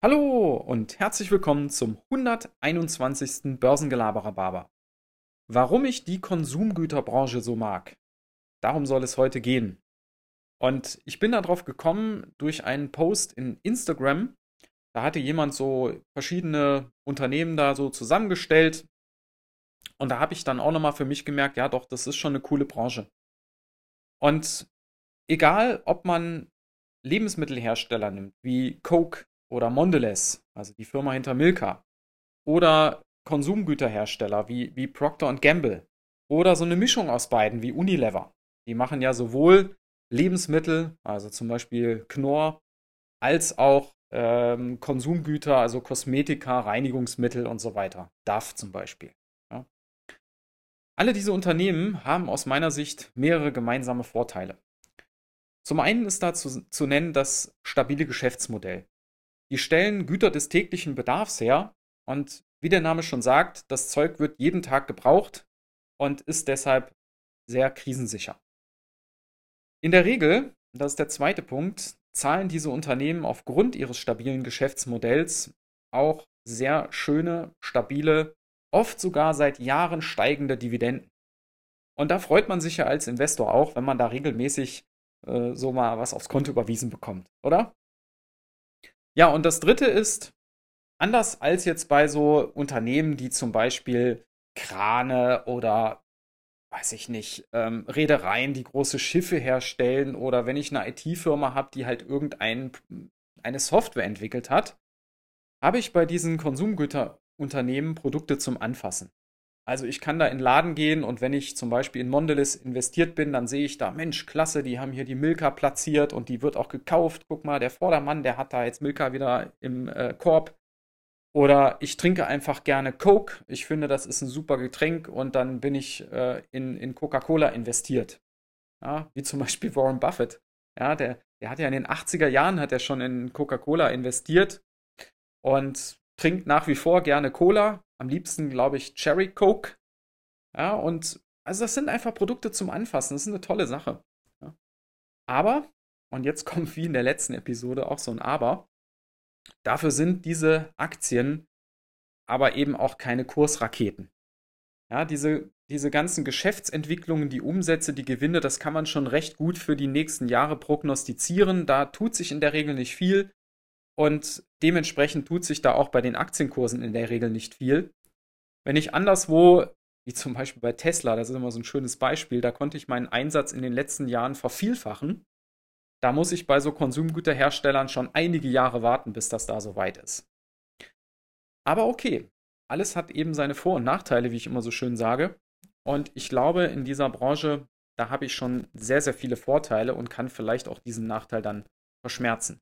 Hallo und herzlich willkommen zum 121. Börsengelaberer Barber. Warum ich die Konsumgüterbranche so mag, darum soll es heute gehen. Und ich bin darauf gekommen durch einen Post in Instagram. Da hatte jemand so verschiedene Unternehmen da so zusammengestellt. Und da habe ich dann auch nochmal für mich gemerkt, ja doch, das ist schon eine coole Branche. Und egal, ob man Lebensmittelhersteller nimmt, wie Coke, oder Mondelez, also die Firma hinter Milka, oder Konsumgüterhersteller wie, wie Procter Gamble oder so eine Mischung aus beiden wie Unilever. Die machen ja sowohl Lebensmittel, also zum Beispiel Knorr, als auch ähm, Konsumgüter, also Kosmetika, Reinigungsmittel und so weiter. DAF zum Beispiel. Ja. Alle diese Unternehmen haben aus meiner Sicht mehrere gemeinsame Vorteile. Zum einen ist da zu, zu nennen das stabile Geschäftsmodell. Die stellen Güter des täglichen Bedarfs her und wie der Name schon sagt, das Zeug wird jeden Tag gebraucht und ist deshalb sehr krisensicher. In der Regel, das ist der zweite Punkt, zahlen diese Unternehmen aufgrund ihres stabilen Geschäftsmodells auch sehr schöne, stabile, oft sogar seit Jahren steigende Dividenden. Und da freut man sich ja als Investor auch, wenn man da regelmäßig äh, so mal was aufs Konto überwiesen bekommt, oder? Ja, und das dritte ist, anders als jetzt bei so Unternehmen, die zum Beispiel Krane oder weiß ich nicht, ähm, Reedereien, die große Schiffe herstellen oder wenn ich eine IT-Firma habe, die halt irgendeine Software entwickelt hat, habe ich bei diesen Konsumgüterunternehmen Produkte zum Anfassen. Also ich kann da in den Laden gehen und wenn ich zum Beispiel in Mondelez investiert bin, dann sehe ich da, Mensch, klasse, die haben hier die Milka platziert und die wird auch gekauft. Guck mal, der Vordermann, der hat da jetzt Milka wieder im äh, Korb. Oder ich trinke einfach gerne Coke. Ich finde, das ist ein super Getränk und dann bin ich äh, in, in Coca-Cola investiert. Ja, wie zum Beispiel Warren Buffett. Ja, der, der hat ja in den 80er Jahren hat er schon in Coca-Cola investiert und trinkt nach wie vor gerne Cola, am liebsten, glaube ich, Cherry Coke. Ja, und also das sind einfach Produkte zum Anfassen. Das ist eine tolle Sache. Ja. Aber, und jetzt kommt wie in der letzten Episode auch so ein Aber, dafür sind diese Aktien aber eben auch keine Kursraketen. Ja, diese, diese ganzen Geschäftsentwicklungen, die Umsätze, die Gewinne, das kann man schon recht gut für die nächsten Jahre prognostizieren. Da tut sich in der Regel nicht viel. Und dementsprechend tut sich da auch bei den Aktienkursen in der Regel nicht viel. Wenn ich anderswo, wie zum Beispiel bei Tesla, das ist immer so ein schönes Beispiel, da konnte ich meinen Einsatz in den letzten Jahren vervielfachen. Da muss ich bei so Konsumgüterherstellern schon einige Jahre warten, bis das da so weit ist. Aber okay, alles hat eben seine Vor- und Nachteile, wie ich immer so schön sage. Und ich glaube, in dieser Branche, da habe ich schon sehr, sehr viele Vorteile und kann vielleicht auch diesen Nachteil dann verschmerzen.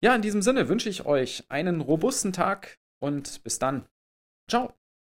Ja, in diesem Sinne wünsche ich euch einen robusten Tag und bis dann. Ciao.